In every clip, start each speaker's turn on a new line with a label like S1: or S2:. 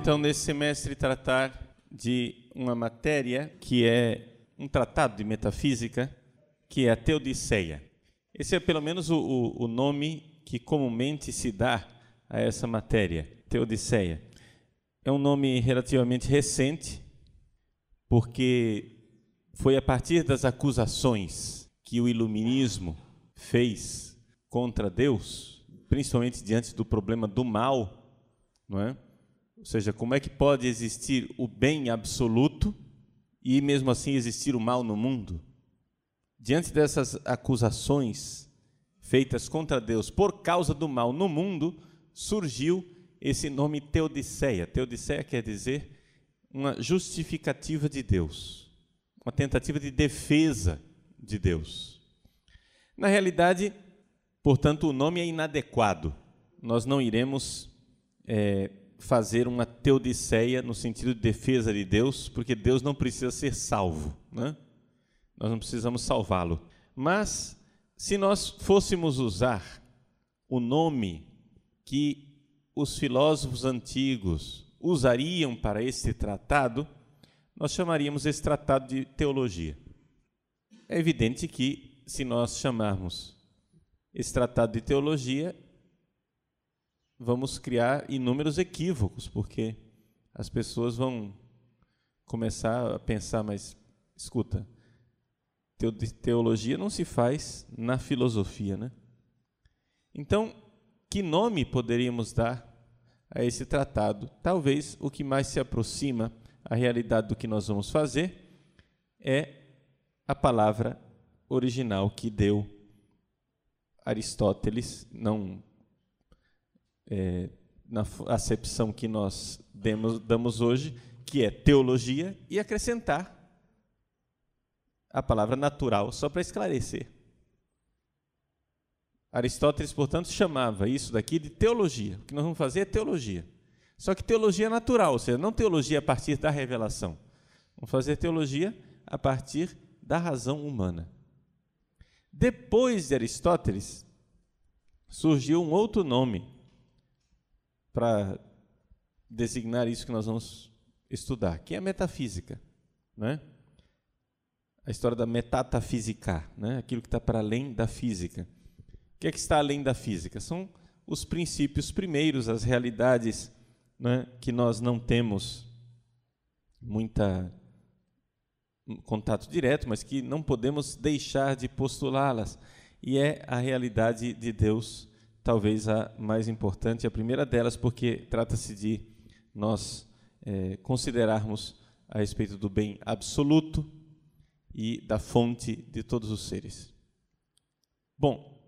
S1: Então nesse semestre tratar de uma matéria que é um tratado de metafísica, que é a Teodiceia. Esse é pelo menos o, o nome que comumente se dá a essa matéria, Teodiceia. É um nome relativamente recente, porque foi a partir das acusações que o iluminismo fez contra Deus, principalmente diante do problema do mal, não é? Ou seja, como é que pode existir o bem absoluto e mesmo assim existir o mal no mundo? Diante dessas acusações feitas contra Deus por causa do mal no mundo, surgiu esse nome Teodiceia. Teodiceia quer dizer uma justificativa de Deus, uma tentativa de defesa de Deus. Na realidade, portanto, o nome é inadequado. Nós não iremos é, fazer uma teodiceia no sentido de defesa de Deus, porque Deus não precisa ser salvo, né? Nós não precisamos salvá-lo. Mas se nós fôssemos usar o nome que os filósofos antigos usariam para esse tratado, nós chamaríamos esse tratado de teologia. É evidente que, se nós chamarmos esse tratado de teologia, vamos criar inúmeros equívocos, porque as pessoas vão começar a pensar, mas escuta, teologia não se faz na filosofia, né? Então, que nome poderíamos dar a esse tratado? Talvez o que mais se aproxima à realidade do que nós vamos fazer é a palavra original que deu Aristóteles, não é, na acepção que nós demos, damos hoje, que é teologia, e acrescentar a palavra natural, só para esclarecer. Aristóteles, portanto, chamava isso daqui de teologia. O que nós vamos fazer é teologia. Só que teologia natural, ou seja, não teologia a partir da revelação. Vamos fazer teologia a partir da razão humana. Depois de Aristóteles, surgiu um outro nome para designar isso que nós vamos estudar, que é a metafísica, né? A história da metatafísica, né? Aquilo que está para além da física. O que é que está além da física? São os princípios primeiros, as realidades né, que nós não temos muita contato direto, mas que não podemos deixar de postulá-las. E é a realidade de Deus talvez a mais importante, a primeira delas, porque trata-se de nós é, considerarmos a respeito do bem absoluto e da fonte de todos os seres. Bom,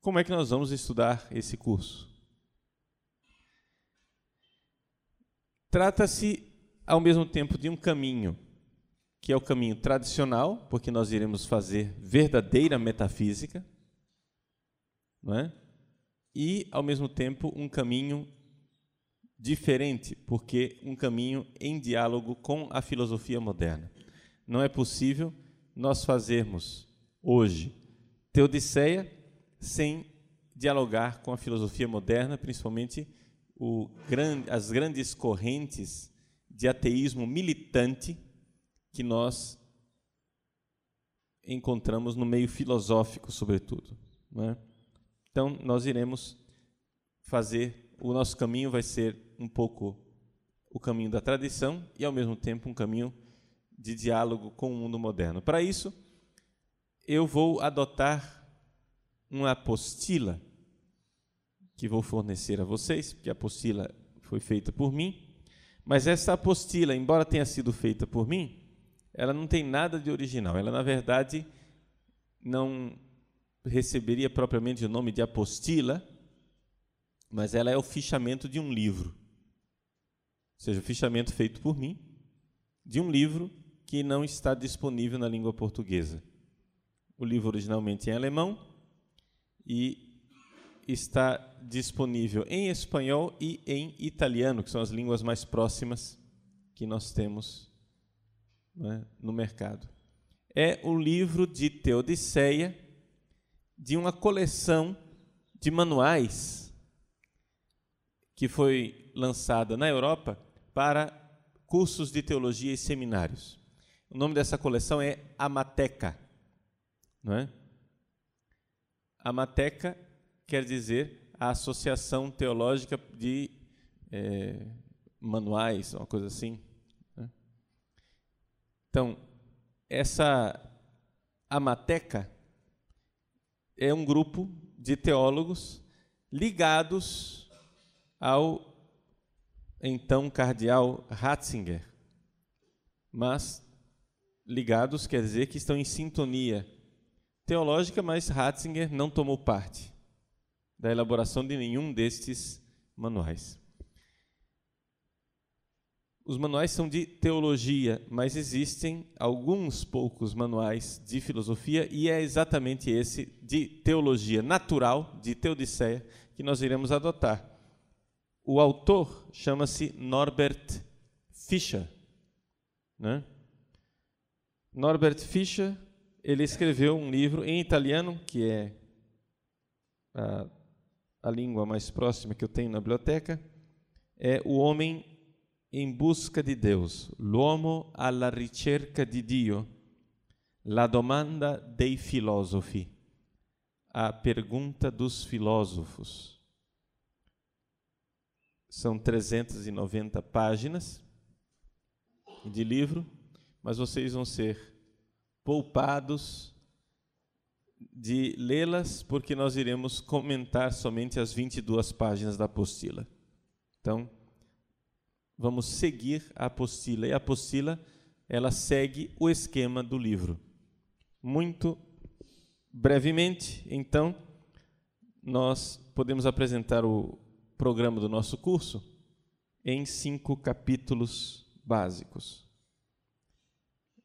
S1: como é que nós vamos estudar esse curso? Trata-se, ao mesmo tempo, de um caminho que é o caminho tradicional, porque nós iremos fazer verdadeira metafísica, não é? e, ao mesmo tempo, um caminho diferente, porque um caminho em diálogo com a filosofia moderna. Não é possível nós fazermos hoje Teodiceia sem dialogar com a filosofia moderna, principalmente o, as grandes correntes de ateísmo militante que nós encontramos no meio filosófico, sobretudo. Não é? Então, nós iremos fazer, o nosso caminho vai ser um pouco o caminho da tradição e, ao mesmo tempo, um caminho de diálogo com o mundo moderno. Para isso, eu vou adotar uma apostila que vou fornecer a vocês, porque a apostila foi feita por mim. Mas essa apostila, embora tenha sido feita por mim, ela não tem nada de original. Ela, na verdade, não receberia propriamente o nome de apostila, mas ela é o fichamento de um livro. Ou seja, o fichamento feito por mim de um livro que não está disponível na língua portuguesa. O livro originalmente é em alemão e está disponível em espanhol e em italiano, que são as línguas mais próximas que nós temos né, no mercado. É o livro de Teodiceia, de uma coleção de manuais que foi lançada na Europa para cursos de teologia e seminários. O nome dessa coleção é Amateca, não é? Amateca quer dizer a Associação Teológica de é, Manuais, uma coisa assim. Né? Então, essa Amateca é um grupo de teólogos ligados ao então cardeal Ratzinger, mas ligados quer dizer que estão em sintonia teológica, mas Ratzinger não tomou parte da elaboração de nenhum destes manuais. Os manuais são de teologia, mas existem alguns poucos manuais de filosofia e é exatamente esse de teologia natural, de Teodiceia, que nós iremos adotar. O autor chama-se Norbert Fischer. Né? Norbert Fischer, ele escreveu um livro em italiano, que é a, a língua mais próxima que eu tenho na biblioteca, é O Homem em busca di Deus, l'uomo alla ricerca di Dio, la domanda dei filosofi, a pergunta dos filósofos. São 390 páginas de livro, mas vocês vão ser poupados de lê-las, porque nós iremos comentar somente as 22 páginas da apostila. Então, vamos seguir a apostila. E a apostila, ela segue o esquema do livro. Muito brevemente, então, nós podemos apresentar o programa do nosso curso em cinco capítulos básicos.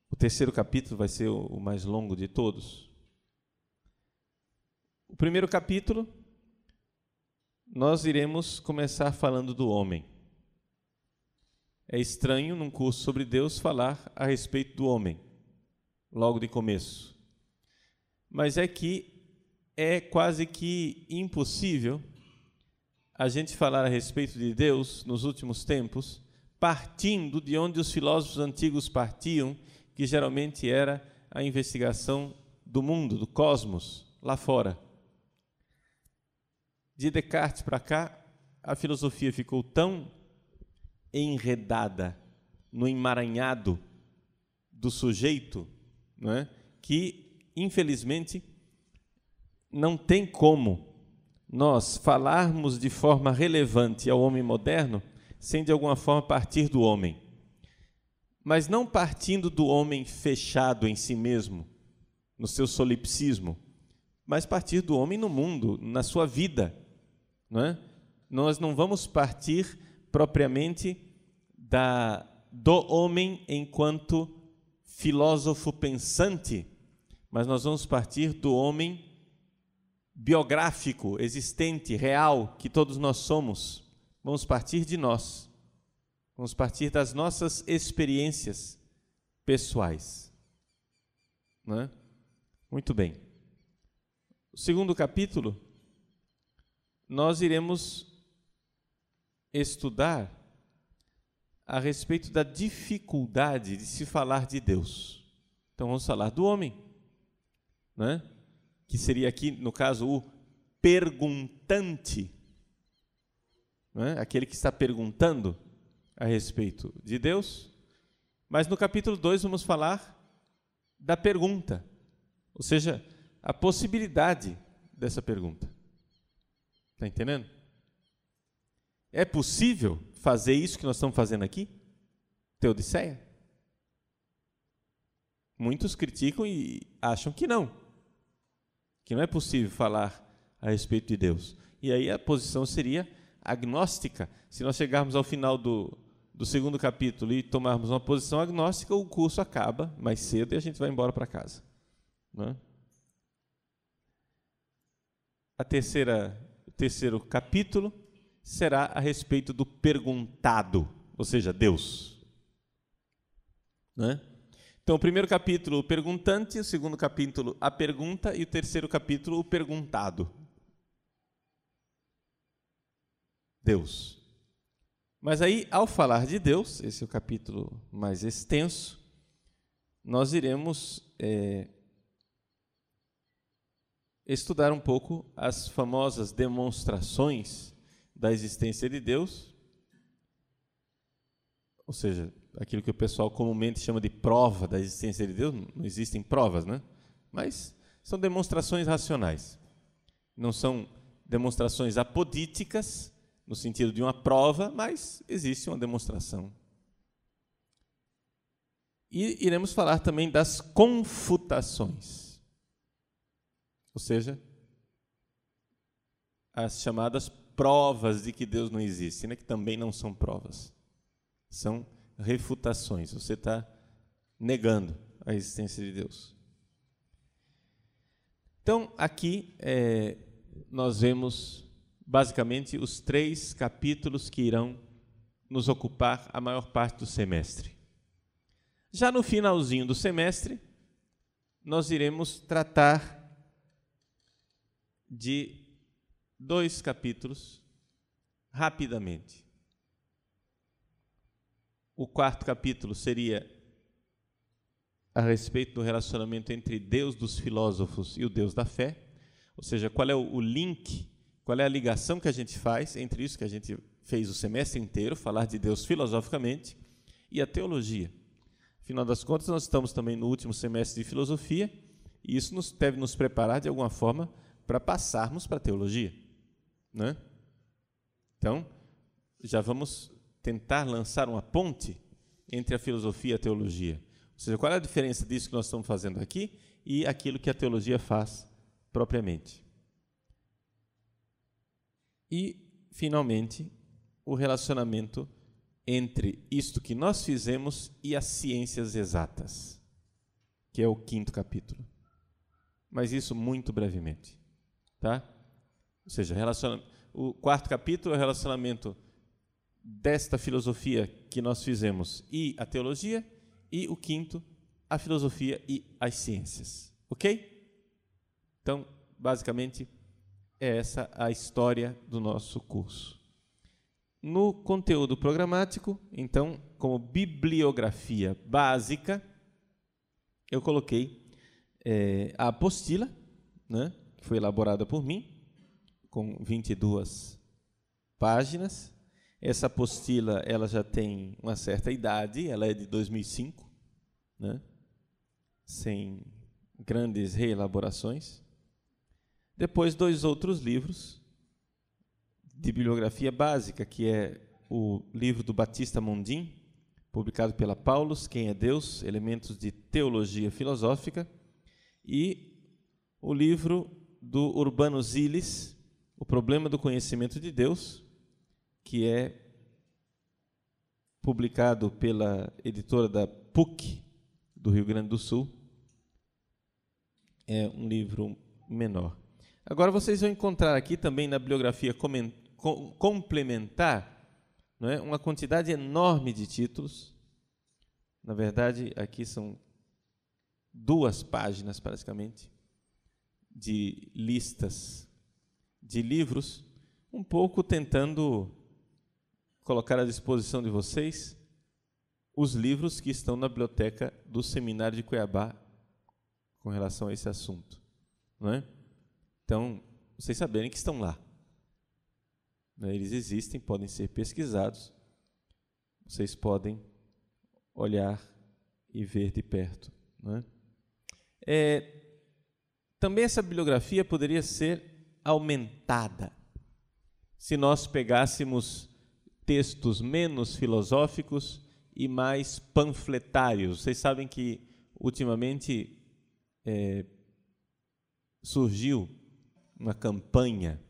S1: O terceiro capítulo vai ser o mais longo de todos. O primeiro capítulo, nós iremos começar falando do homem. É estranho, num curso sobre Deus, falar a respeito do homem, logo de começo. Mas é que é quase que impossível a gente falar a respeito de Deus nos últimos tempos, partindo de onde os filósofos antigos partiam, que geralmente era a investigação do mundo, do cosmos, lá fora. De Descartes para cá, a filosofia ficou tão enredada no emaranhado do sujeito, não é? que, infelizmente, não tem como nós falarmos de forma relevante ao homem moderno sem, de alguma forma, partir do homem. Mas não partindo do homem fechado em si mesmo, no seu solipsismo, mas partir do homem no mundo, na sua vida. Não é? Nós não vamos partir propriamente da, do homem enquanto filósofo pensante, mas nós vamos partir do homem biográfico, existente, real, que todos nós somos. Vamos partir de nós. Vamos partir das nossas experiências pessoais. É? Muito bem. O segundo capítulo, nós iremos estudar a respeito da dificuldade de se falar de Deus. Então vamos falar do homem, né? que seria aqui, no caso, o perguntante, né? aquele que está perguntando a respeito de Deus. Mas no capítulo 2 vamos falar da pergunta, ou seja, a possibilidade dessa pergunta. Está entendendo? É possível fazer isso que nós estamos fazendo aqui? Teodiceia? Muitos criticam e acham que não. Que não é possível falar a respeito de Deus. E aí a posição seria agnóstica. Se nós chegarmos ao final do, do segundo capítulo e tomarmos uma posição agnóstica, o curso acaba mais cedo e a gente vai embora para casa. É? A terceira, o terceiro capítulo será a respeito do perguntado, ou seja, Deus. Né? Então, o primeiro capítulo, o perguntante, o segundo capítulo, a pergunta, e o terceiro capítulo, o perguntado. Deus. Mas aí, ao falar de Deus, esse é o capítulo mais extenso, nós iremos é, estudar um pouco as famosas demonstrações da existência de Deus, ou seja, aquilo que o pessoal comumente chama de prova da existência de Deus, não existem provas, né? Mas são demonstrações racionais. Não são demonstrações apodíticas, no sentido de uma prova, mas existe uma demonstração. E iremos falar também das confutações, ou seja, as chamadas provas de que Deus não existe, né? que também não são provas, são refutações. Você está negando a existência de Deus. Então, aqui é, nós vemos basicamente os três capítulos que irão nos ocupar a maior parte do semestre. Já no finalzinho do semestre, nós iremos tratar de dois capítulos rapidamente. O quarto capítulo seria a respeito do relacionamento entre Deus dos filósofos e o Deus da fé, ou seja, qual é o link, qual é a ligação que a gente faz entre isso que a gente fez o semestre inteiro, falar de Deus filosoficamente, e a teologia. Afinal das contas, nós estamos também no último semestre de filosofia, e isso nos, deve nos preparar de alguma forma para passarmos para a teologia. Né? Então, já vamos tentar lançar uma ponte entre a filosofia e a teologia. Ou seja, qual é a diferença disso que nós estamos fazendo aqui e aquilo que a teologia faz propriamente. E, finalmente, o relacionamento entre isto que nós fizemos e as ciências exatas, que é o quinto capítulo. Mas isso muito brevemente, tá? Ou seja, o quarto capítulo é o relacionamento desta filosofia que nós fizemos e a teologia, e o quinto, a filosofia e as ciências. Ok? Então, basicamente, é essa a história do nosso curso. No conteúdo programático, então, como bibliografia básica, eu coloquei é, a apostila, né, que foi elaborada por mim, com 22 páginas, essa apostila ela já tem uma certa idade, ela é de 2005, né? sem grandes reelaborações. Depois, dois outros livros de bibliografia básica, que é o livro do Batista Mondim, publicado pela Paulus, Quem é Deus? Elementos de Teologia Filosófica, e o livro do Urbano Ziles, O Problema do Conhecimento de Deus, que é publicado pela editora da PUC do Rio Grande do Sul. É um livro menor. Agora vocês vão encontrar aqui também na bibliografia complementar não é, uma quantidade enorme de títulos. Na verdade, aqui são duas páginas praticamente de listas de livros, um pouco tentando colocar à disposição de vocês os livros que estão na biblioteca do Seminário de Cuiabá com relação a esse assunto. Não é? Então, vocês saberem que estão lá. Né? Eles existem, podem ser pesquisados. Vocês podem olhar e ver de perto. É? É, também essa bibliografia poderia ser aumentada se nós pegássemos textos menos filosóficos e mais panfletários. Vocês sabem que ultimamente é, surgiu uma campanha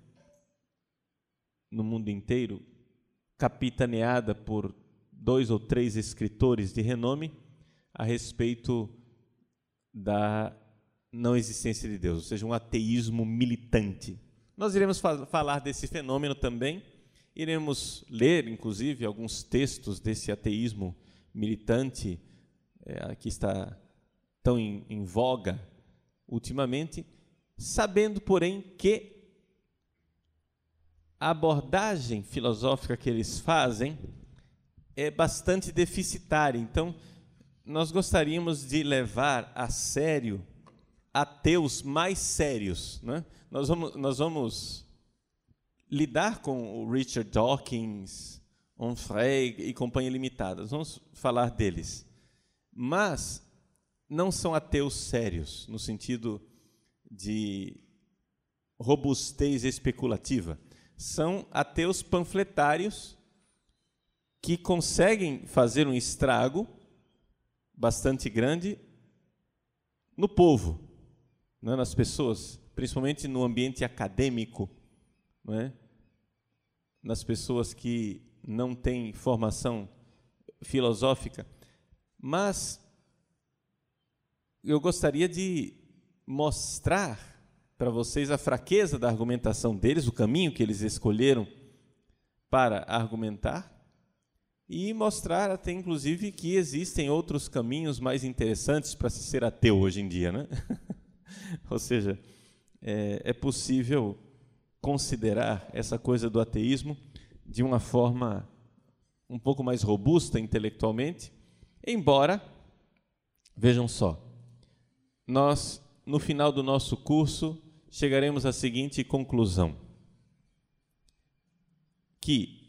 S1: no mundo inteiro, capitaneada por dois ou três escritores de renome a respeito da não existência de Deus, ou seja, um ateísmo militante. Nós iremos falar desse fenômeno também Iremos ler, inclusive, alguns textos desse ateísmo militante é, que está tão em, em voga ultimamente, sabendo, porém, que a abordagem filosófica que eles fazem é bastante deficitária. Então, nós gostaríamos de levar a sério ateus mais sérios. Né? Nós, vamos, nós vamos lidar com o Richard Dawkins, Onfray e Companhia Limitada. Nós vamos falar deles. Mas não são ateus sérios, no sentido de robustez especulativa. São ateus panfletários que conseguem fazer um estrago bastante grande no povo, né, nas pessoas, principalmente no ambiente acadêmico, é? nas pessoas que não têm formação filosófica. Mas eu gostaria de mostrar para vocês a fraqueza da argumentação deles, o caminho que eles escolheram para argumentar, e mostrar até inclusive que existem outros caminhos mais interessantes para se ser ateu hoje em dia, né? Ou seja, é, é possível considerar essa coisa do ateísmo de uma forma um pouco mais robusta intelectualmente, embora, vejam só, nós, no final do nosso curso, chegaremos à seguinte conclusão: que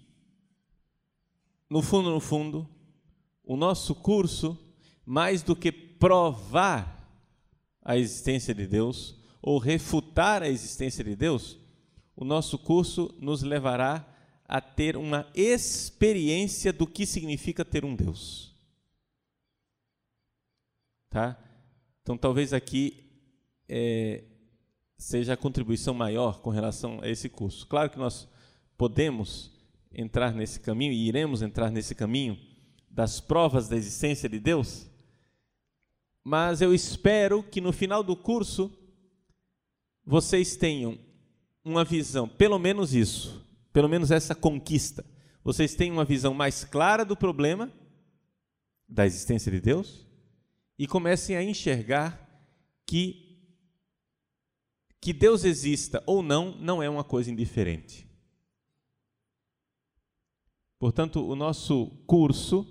S1: no fundo, no fundo, o nosso curso, mais do que provar a existência de Deus ou refutar a existência de Deus, o nosso curso nos levará a ter uma experiência do que significa ter um Deus. Tá? Então, talvez aqui é, seja a contribuição maior com relação a esse curso. Claro que nós podemos entrar nesse caminho e iremos entrar nesse caminho das provas da existência de Deus, mas eu espero que no final do curso vocês tenham uma visão, pelo menos isso, pelo menos essa conquista. Vocês tenham uma visão mais clara do problema da existência de Deus e comecem a enxergar que que Deus exista ou não não é uma coisa indiferente. Portanto, o nosso curso,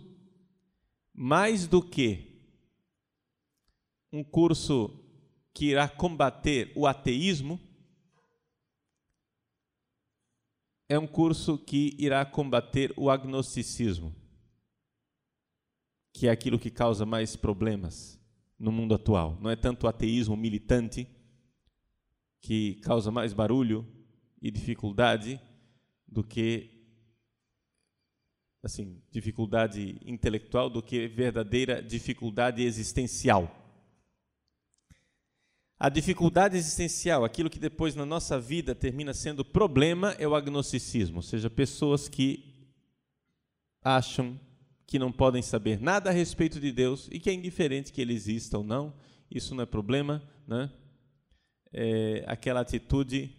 S1: mais do que um curso que irá combater o ateísmo, é um curso que irá combater o agnosticismo, que é aquilo que causa mais problemas no mundo atual. Não é tanto o ateísmo militante que causa mais barulho e dificuldade do que assim, dificuldade intelectual do que verdadeira dificuldade existencial. A dificuldade existencial, aquilo que depois na nossa vida termina sendo problema, é o agnosticismo, ou seja, pessoas que acham que não podem saber nada a respeito de Deus e que é indiferente que ele exista ou não, isso não é problema, né? É aquela atitude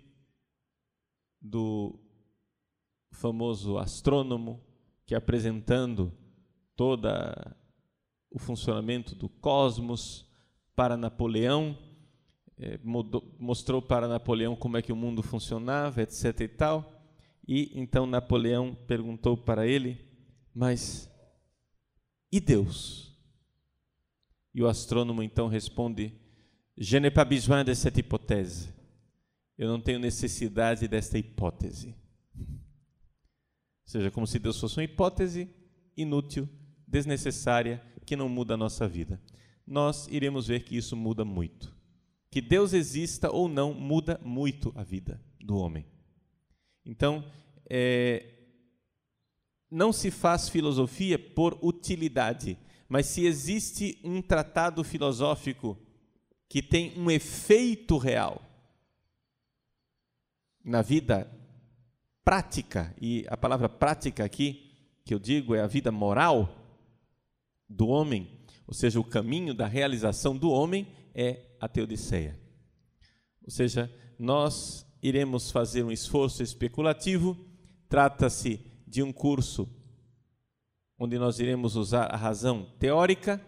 S1: do famoso astrônomo que apresentando toda o funcionamento do cosmos para Napoleão, mudou, mostrou para Napoleão como é que o mundo funcionava, etc. e tal. E então Napoleão perguntou para ele: Mas e Deus? E o astrônomo então responde: Je n'ai pas besoin de cette hypothèse. Eu não tenho necessidade desta hipótese seja, como se Deus fosse uma hipótese inútil, desnecessária, que não muda a nossa vida. Nós iremos ver que isso muda muito. Que Deus exista ou não muda muito a vida do homem. Então, é, não se faz filosofia por utilidade, mas se existe um tratado filosófico que tem um efeito real na vida prática, e a palavra prática aqui, que eu digo, é a vida moral do homem, ou seja, o caminho da realização do homem é a teodiceia. Ou seja, nós iremos fazer um esforço especulativo, trata-se de um curso onde nós iremos usar a razão teórica,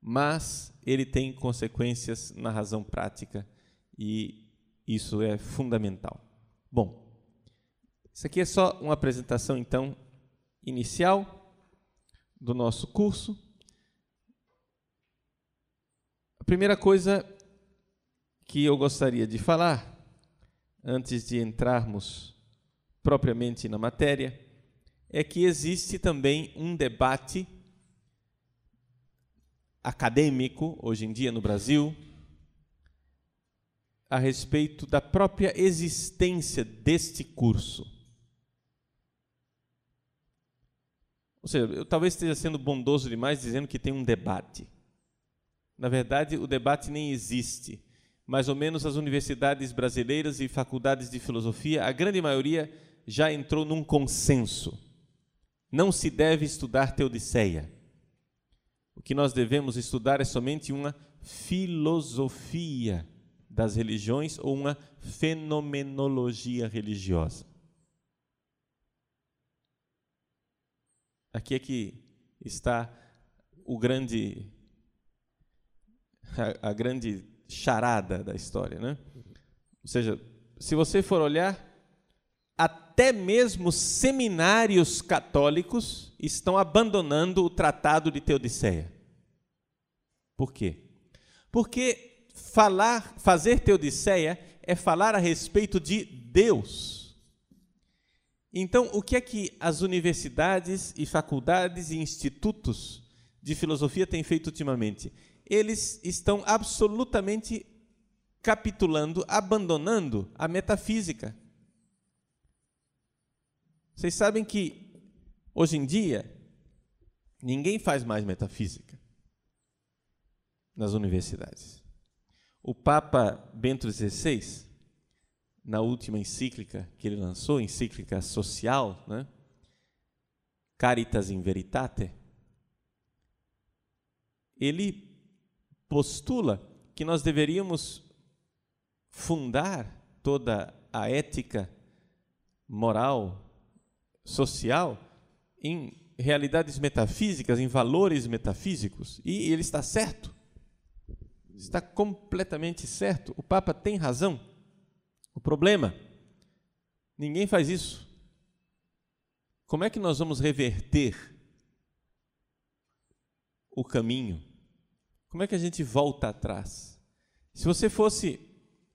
S1: mas ele tem consequências na razão prática e isso é fundamental. Bom, isso aqui é só uma apresentação, então, inicial. do nosso curso. A primeira coisa que eu gostaria de falar, antes de entrarmos propriamente na matéria, é que existe também um debate acadêmico, hoje em dia no Brasil, a respeito da própria existência deste curso. Ou seja, eu talvez esteja sendo bondoso demais dizendo que tem um debate. Na verdade, o debate nem existe. Mais ou menos as universidades brasileiras e faculdades de filosofia, a grande maioria já entrou num consenso. Não se deve estudar Teodiceia. O que nós devemos estudar é somente uma filosofia das religiões ou uma fenomenologia religiosa. Aqui é que está o grande a, a grande charada da história, né? Ou seja, se você for olhar, até mesmo seminários católicos estão abandonando o Tratado de Teodiceia. Por quê? Porque falar, fazer Teodiceia é falar a respeito de Deus. Então, o que é que as universidades e faculdades e institutos de filosofia têm feito ultimamente? Eles estão absolutamente capitulando, abandonando a metafísica. Vocês sabem que hoje em dia ninguém faz mais metafísica nas universidades. O Papa Bento XVI, na última encíclica que ele lançou, encíclica social, né? Caritas in Veritate, ele postula que nós deveríamos fundar toda a ética moral, social, em realidades metafísicas, em valores metafísicos. E ele está certo. Está completamente certo. O Papa tem razão. O problema, ninguém faz isso. Como é que nós vamos reverter o caminho? Como é que a gente volta atrás? Se você fosse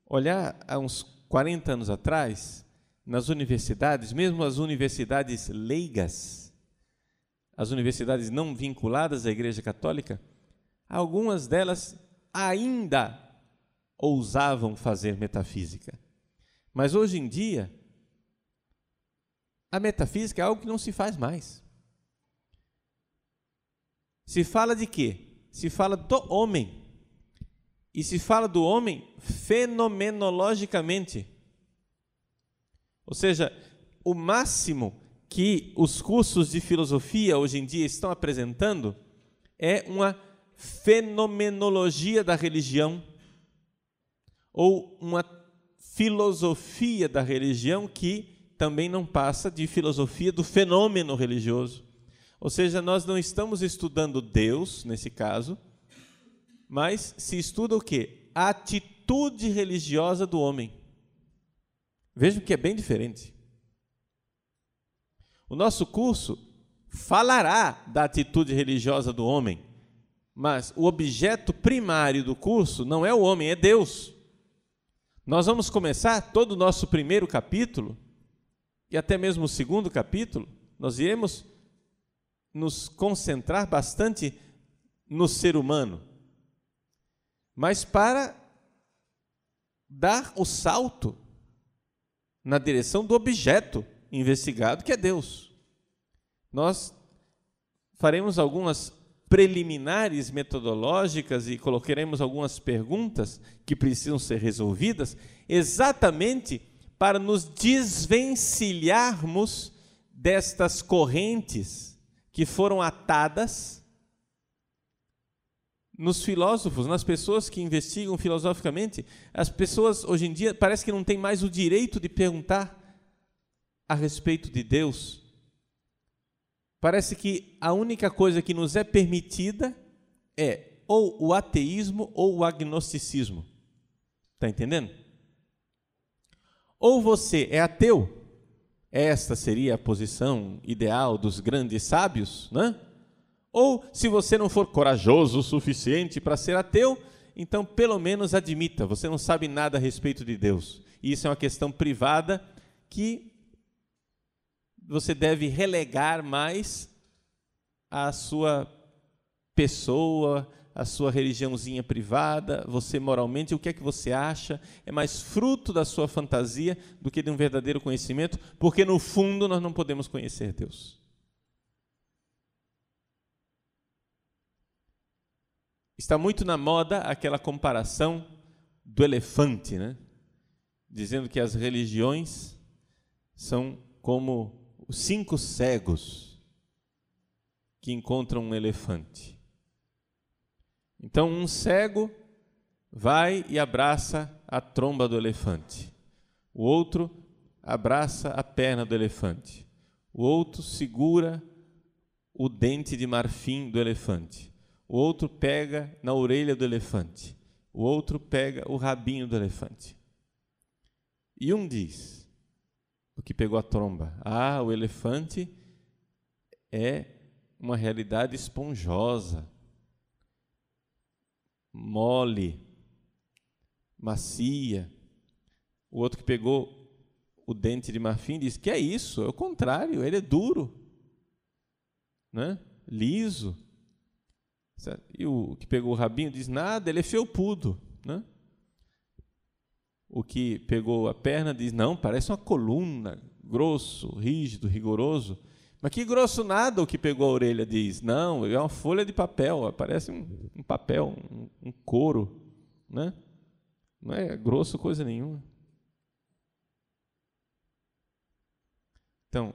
S1: olhar há uns 40 anos atrás, nas universidades, mesmo as universidades leigas, as universidades não vinculadas à Igreja Católica, algumas delas ainda ousavam fazer metafísica. Mas hoje em dia, a metafísica é algo que não se faz mais. Se fala de quê? Se fala do homem. E se fala do homem fenomenologicamente. Ou seja, o máximo que os cursos de filosofia hoje em dia estão apresentando é uma fenomenologia da religião ou uma filosofia da religião que também não passa de filosofia do fenômeno religioso. Ou seja, nós não estamos estudando Deus, nesse caso, mas se estuda o quê? A atitude religiosa do homem. Vejam que é bem diferente. O nosso curso falará da atitude religiosa do homem, mas o objeto primário do curso não é o homem, é Deus. Nós vamos começar todo o nosso primeiro capítulo, e até mesmo o segundo capítulo, nós iremos nos concentrar bastante no ser humano, mas para dar o salto na direção do objeto investigado, que é Deus. Nós faremos algumas preliminares metodológicas e colocaremos algumas perguntas que precisam ser resolvidas, exatamente para nos desvencilharmos destas correntes que foram atadas nos filósofos, nas pessoas que investigam filosoficamente. As pessoas hoje em dia parece que não têm mais o direito de perguntar a respeito de Deus. Parece que a única coisa que nos é permitida é ou o ateísmo ou o agnosticismo. Está entendendo? Ou você é ateu esta seria a posição ideal dos grandes sábios, né? Ou, se você não for corajoso o suficiente para ser ateu, então pelo menos admita, você não sabe nada a respeito de Deus. E isso é uma questão privada que você deve relegar mais à sua pessoa, à sua religiãozinha privada, você moralmente, o que é que você acha? É mais fruto da sua fantasia do que de um verdadeiro conhecimento, porque no fundo nós não podemos conhecer Deus. Está muito na moda aquela comparação do elefante, né? Dizendo que as religiões são como os cinco cegos que encontram um elefante. Então, um cego vai e abraça a tromba do elefante. O outro abraça a perna do elefante. O outro segura o dente de marfim do elefante o outro pega na orelha do elefante, o outro pega o rabinho do elefante. E um diz, o que pegou a tromba, ah, o elefante é uma realidade esponjosa, mole, macia. O outro que pegou o dente de marfim diz que é isso, é o contrário, ele é duro, né? liso. E o que pegou o rabinho diz: nada, ele é felpudo. Né? O que pegou a perna diz: não, parece uma coluna, grosso, rígido, rigoroso. Mas que grosso nada o que pegou a orelha diz. Não, é uma folha de papel, parece um, um papel, um, um couro. Né? Não é grosso coisa nenhuma. Então,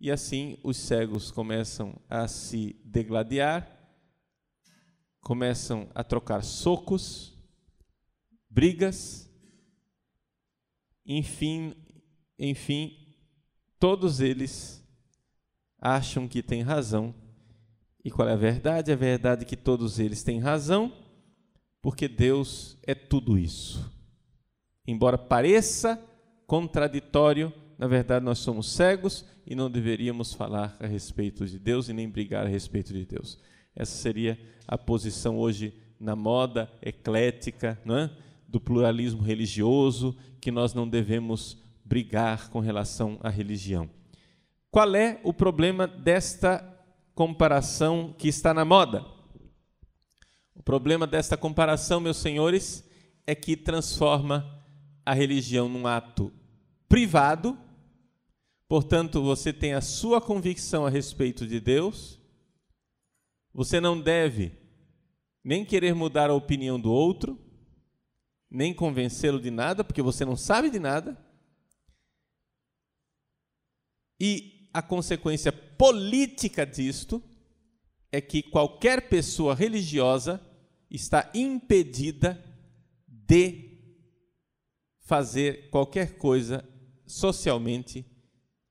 S1: e assim os cegos começam a se degladiar começam a trocar socos, brigas, enfim, enfim, todos eles acham que têm razão. E qual é a verdade? A verdade é que todos eles têm razão, porque Deus é tudo isso. Embora pareça contraditório, na verdade nós somos cegos e não deveríamos falar a respeito de Deus e nem brigar a respeito de Deus. Essa seria a posição hoje na moda eclética, não é? do pluralismo religioso, que nós não devemos brigar com relação à religião. Qual é o problema desta comparação que está na moda? O problema desta comparação, meus senhores, é que transforma a religião num ato privado. Portanto, você tem a sua convicção a respeito de Deus, você não deve nem querer mudar a opinião do outro, nem convencê-lo de nada, porque você não sabe de nada. E a consequência política disto é que qualquer pessoa religiosa está impedida de fazer qualquer coisa socialmente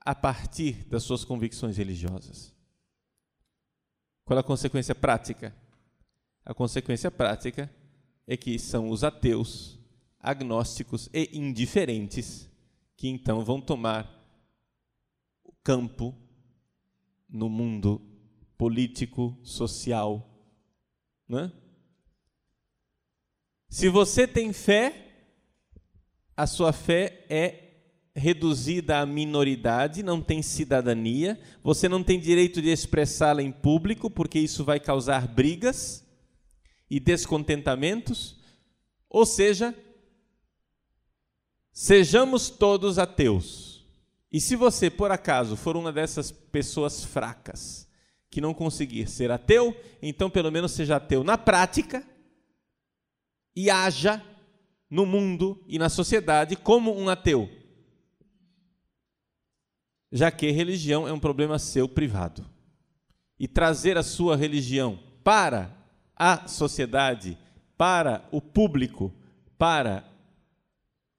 S1: a partir das suas convicções religiosas. Qual a consequência prática? A consequência prática é que são os ateus, agnósticos e indiferentes que então vão tomar campo no mundo político, social. Né? Se você tem fé, a sua fé é reduzida à minoridade, não tem cidadania, você não tem direito de expressá-la em público, porque isso vai causar brigas e descontentamentos. Ou seja, sejamos todos ateus. E se você, por acaso, for uma dessas pessoas fracas, que não conseguir ser ateu, então pelo menos seja ateu na prática e haja no mundo e na sociedade como um ateu já que religião é um problema seu privado. E trazer a sua religião para a sociedade, para o público, para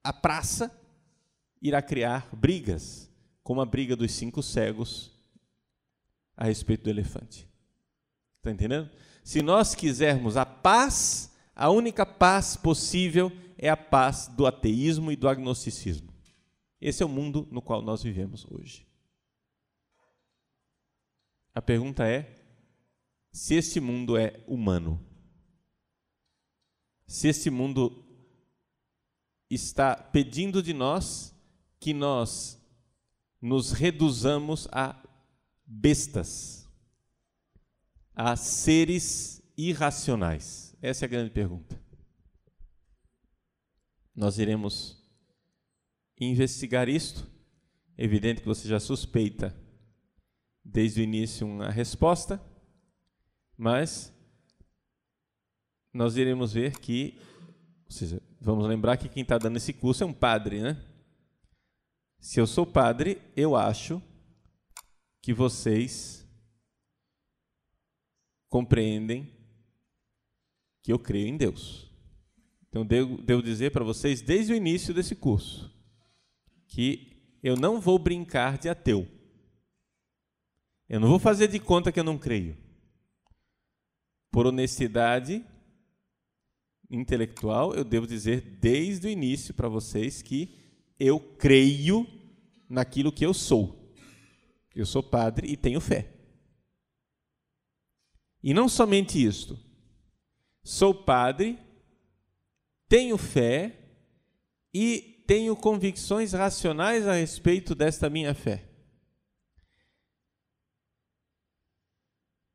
S1: a praça, irá criar brigas, como a briga dos cinco cegos a respeito do elefante. Está entendendo? Se nós quisermos a paz, a única paz possível é a paz do ateísmo e do agnosticismo. Esse é o mundo no qual nós vivemos hoje. A pergunta é: se este mundo é humano. Se este mundo está pedindo de nós que nós nos reduzamos a bestas, a seres irracionais. Essa é a grande pergunta. Nós iremos investigar isto. É evidente que você já suspeita desde o início uma resposta, mas nós iremos ver que, ou seja, vamos lembrar que quem está dando esse curso é um padre, né? Se eu sou padre, eu acho que vocês compreendem que eu creio em Deus. Então, devo, devo dizer para vocês, desde o início desse curso, que eu não vou brincar de ateu. Eu não vou fazer de conta que eu não creio. Por honestidade intelectual, eu devo dizer desde o início para vocês que eu creio naquilo que eu sou. Eu sou padre e tenho fé. E não somente isto. Sou padre, tenho fé e tenho convicções racionais a respeito desta minha fé.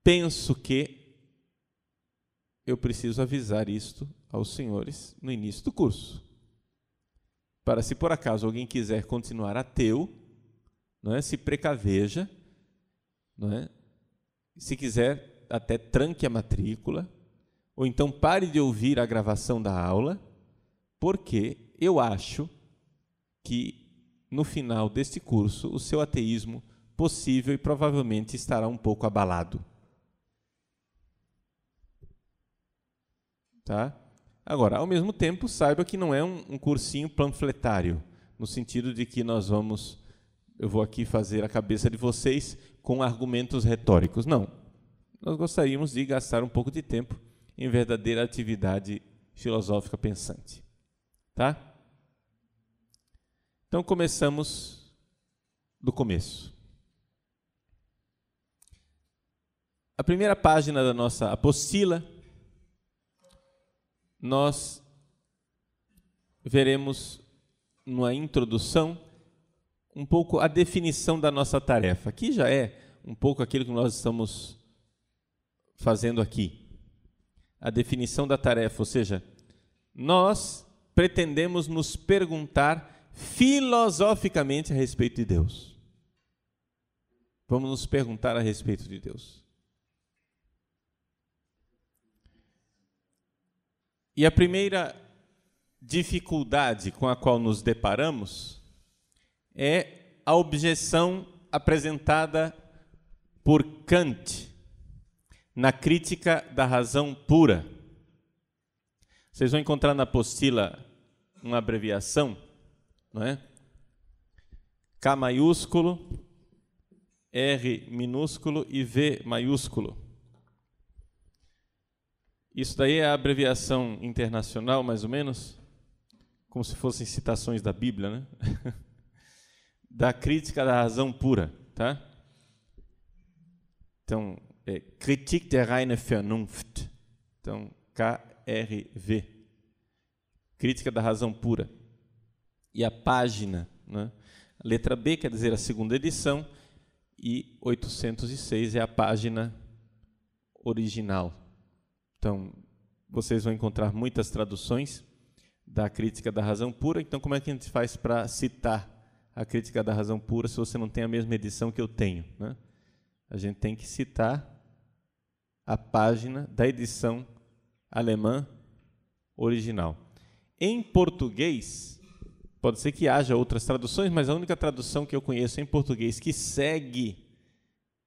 S1: Penso que eu preciso avisar isto aos senhores no início do curso. Para se por acaso alguém quiser continuar ateu, não é? se precaveja, não é? se quiser até tranque a matrícula, ou então pare de ouvir a gravação da aula, porque eu acho que no final deste curso o seu ateísmo possível e provavelmente estará um pouco abalado. Tá? Agora, ao mesmo tempo, saiba que não é um, um cursinho panfletário, no sentido de que nós vamos, eu vou aqui fazer a cabeça de vocês com argumentos retóricos. Não. Nós gostaríamos de gastar um pouco de tempo em verdadeira atividade filosófica pensante. Tá? Então começamos do começo. A primeira página da nossa apostila nós veremos numa introdução um pouco a definição da nossa tarefa. Aqui já é um pouco aquilo que nós estamos fazendo aqui. A definição da tarefa, ou seja, nós pretendemos nos perguntar filosoficamente a respeito de Deus. Vamos nos perguntar a respeito de Deus. E a primeira dificuldade com a qual nos deparamos é a objeção apresentada por Kant na crítica da razão pura. Vocês vão encontrar na apostila uma abreviação, não é? K maiúsculo, R minúsculo e V maiúsculo. Isso daí é a abreviação internacional, mais ou menos, como se fossem citações da Bíblia, né? da crítica da razão pura, tá? Então, é Kritik der reine Vernunft. Então, KRV. Crítica da razão pura. E a página, né? A letra B quer dizer a segunda edição e 806 é a página original. Então, vocês vão encontrar muitas traduções da crítica da razão pura. Então, como é que a gente faz para citar a crítica da razão pura se você não tem a mesma edição que eu tenho? Né? A gente tem que citar a página da edição alemã original. Em português, pode ser que haja outras traduções, mas a única tradução que eu conheço em português que segue,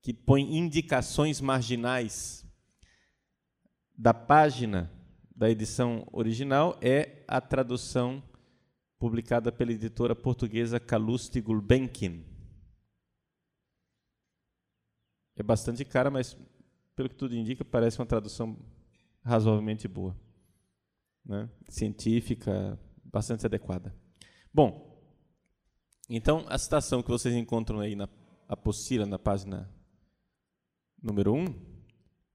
S1: que põe indicações marginais da página da edição original é a tradução publicada pela editora portuguesa Calouste Gulbenkian. É bastante cara, mas pelo que tudo indica, parece uma tradução razoavelmente boa, né? científica, bastante adequada. Bom, então a citação que vocês encontram aí na apostila, na página número 1, um,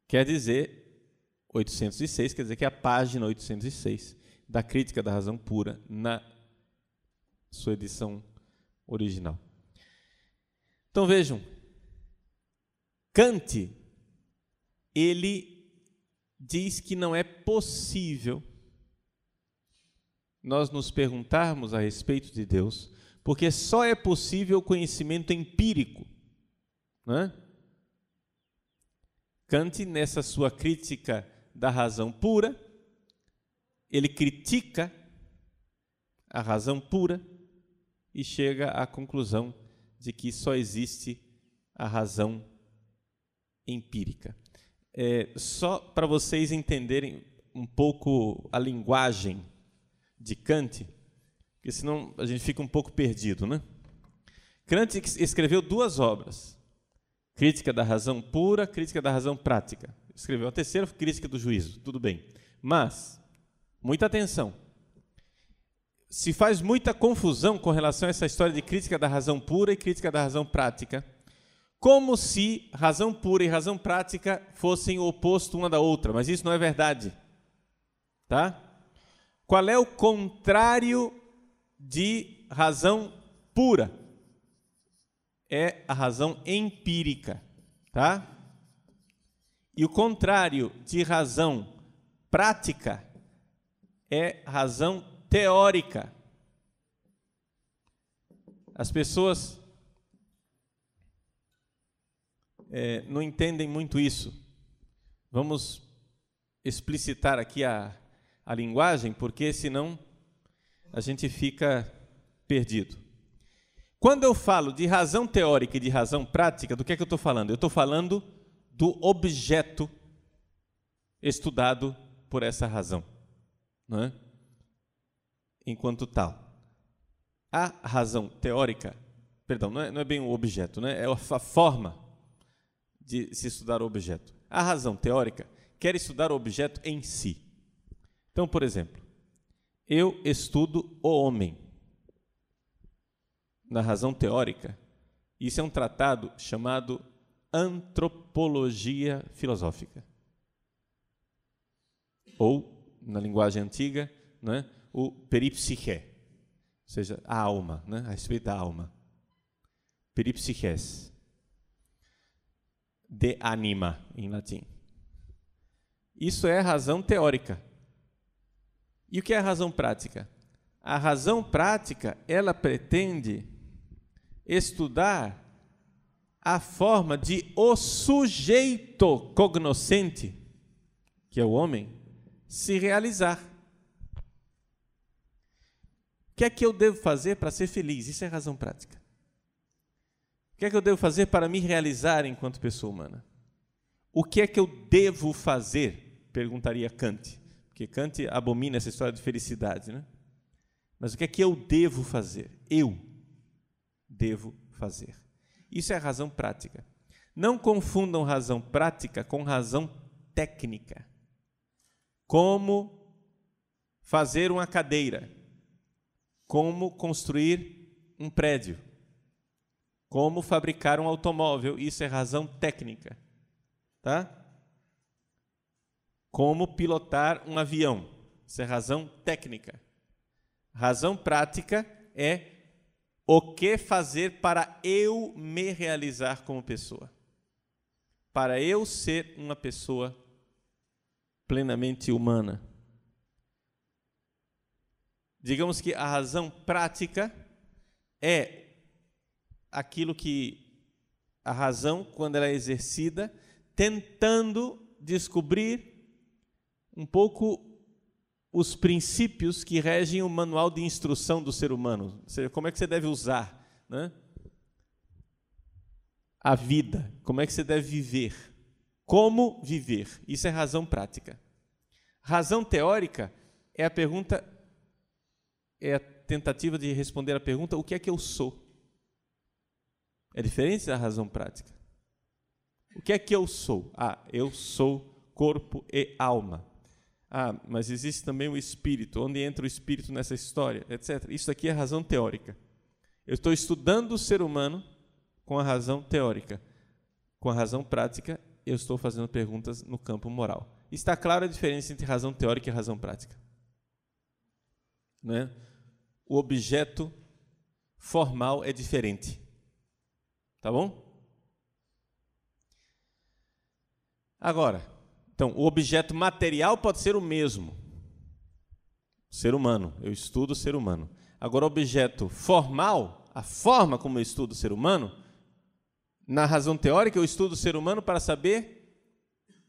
S1: quer dizer 806, quer dizer que é a página 806 da Crítica da Razão Pura na sua edição original. Então vejam, Kant ele diz que não é possível nós nos perguntarmos a respeito de Deus, porque só é possível o conhecimento empírico. Né? Kant, nessa sua crítica da razão pura, ele critica a razão pura e chega à conclusão de que só existe a razão empírica. É, só para vocês entenderem um pouco a linguagem de Kant, porque senão a gente fica um pouco perdido, né? Kant escreveu duas obras: Crítica da Razão Pura, Crítica da Razão Prática. Escreveu a terceira, Crítica do Juízo. Tudo bem. Mas, muita atenção. Se faz muita confusão com relação a essa história de crítica da razão pura e crítica da razão prática como se razão pura e razão prática fossem o oposto uma da outra, mas isso não é verdade. Tá? Qual é o contrário de razão pura? É a razão empírica, tá? E o contrário de razão prática é razão teórica. As pessoas é, não entendem muito isso. Vamos explicitar aqui a, a linguagem, porque senão a gente fica perdido. Quando eu falo de razão teórica e de razão prática, do que é que eu estou falando? Eu estou falando do objeto estudado por essa razão, não é? enquanto tal. A razão teórica, perdão, não é, não é bem o objeto, né? é a forma de se estudar o objeto. A razão teórica quer estudar o objeto em si. Então, por exemplo, eu estudo o homem. Na razão teórica, isso é um tratado chamado Antropologia Filosófica. Ou, na linguagem antiga, né, o peripsiché, ou seja, a alma, né, a respeito da alma. Peripsiches de anima, em latim. Isso é a razão teórica. E o que é a razão prática? A razão prática, ela pretende estudar a forma de o sujeito cognoscente, que é o homem, se realizar. O que é que eu devo fazer para ser feliz? Isso é razão prática. O que é que eu devo fazer para me realizar enquanto pessoa humana? O que é que eu devo fazer? Perguntaria Kant. Porque Kant abomina essa história de felicidade, né? Mas o que é que eu devo fazer? Eu devo fazer. Isso é razão prática. Não confundam razão prática com razão técnica. Como fazer uma cadeira, como construir um prédio. Como fabricar um automóvel, isso é razão técnica. Tá? Como pilotar um avião, isso é razão técnica. Razão prática é o que fazer para eu me realizar como pessoa. Para eu ser uma pessoa plenamente humana. Digamos que a razão prática é aquilo que a razão, quando ela é exercida, tentando descobrir um pouco os princípios que regem o manual de instrução do ser humano, ou seja, como é que você deve usar né? a vida, como é que você deve viver, como viver. Isso é razão prática. Razão teórica é a pergunta, é a tentativa de responder a pergunta: o que é que eu sou? É diferente da razão prática. O que é que eu sou? Ah, eu sou corpo e alma. Ah, mas existe também o espírito. Onde entra o espírito nessa história, etc. Isso aqui é razão teórica. Eu estou estudando o ser humano com a razão teórica. Com a razão prática, eu estou fazendo perguntas no campo moral. Está clara a diferença entre razão teórica e razão prática. Né? O objeto formal é diferente. Tá bom? Agora, então, o objeto material pode ser o mesmo. Ser humano, eu estudo o ser humano. Agora, o objeto formal, a forma como eu estudo o ser humano, na razão teórica, eu estudo o ser humano para saber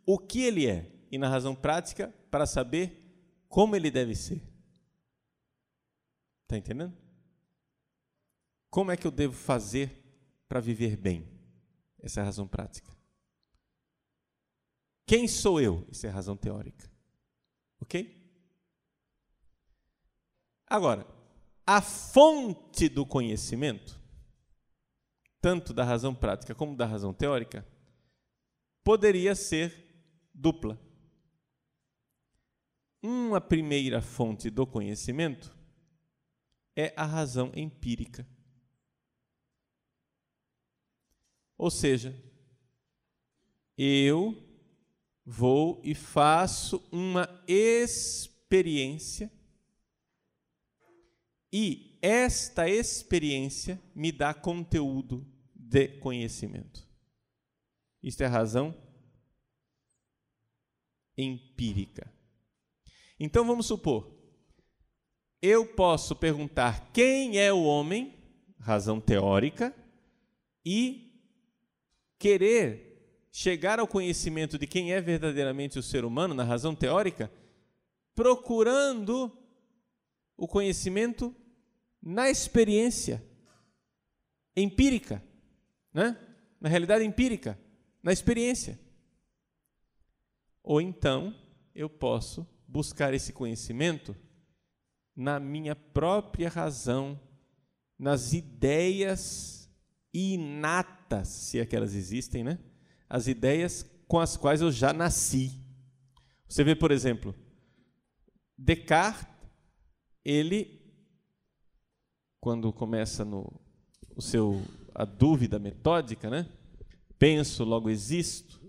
S1: o que ele é, e na razão prática, para saber como ele deve ser. Está entendendo? Como é que eu devo fazer para viver bem? Essa é a razão prática. Quem sou eu? Essa é razão teórica. Ok? Agora, a fonte do conhecimento, tanto da razão prática como da razão teórica, poderia ser dupla. Uma primeira fonte do conhecimento é a razão empírica. Ou seja, eu vou e faço uma experiência e esta experiência me dá conteúdo de conhecimento. Isto é razão empírica. Então vamos supor, eu posso perguntar quem é o homem, razão teórica, e querer chegar ao conhecimento de quem é verdadeiramente o ser humano, na razão teórica, procurando o conhecimento na experiência empírica, né? na realidade empírica, na experiência. Ou então eu posso buscar esse conhecimento na minha própria razão, nas ideias inatas, se aquelas existem, né? As ideias com as quais eu já nasci. Você vê, por exemplo, Descartes, ele, quando começa no o seu a dúvida metódica, né? Penso, logo existo.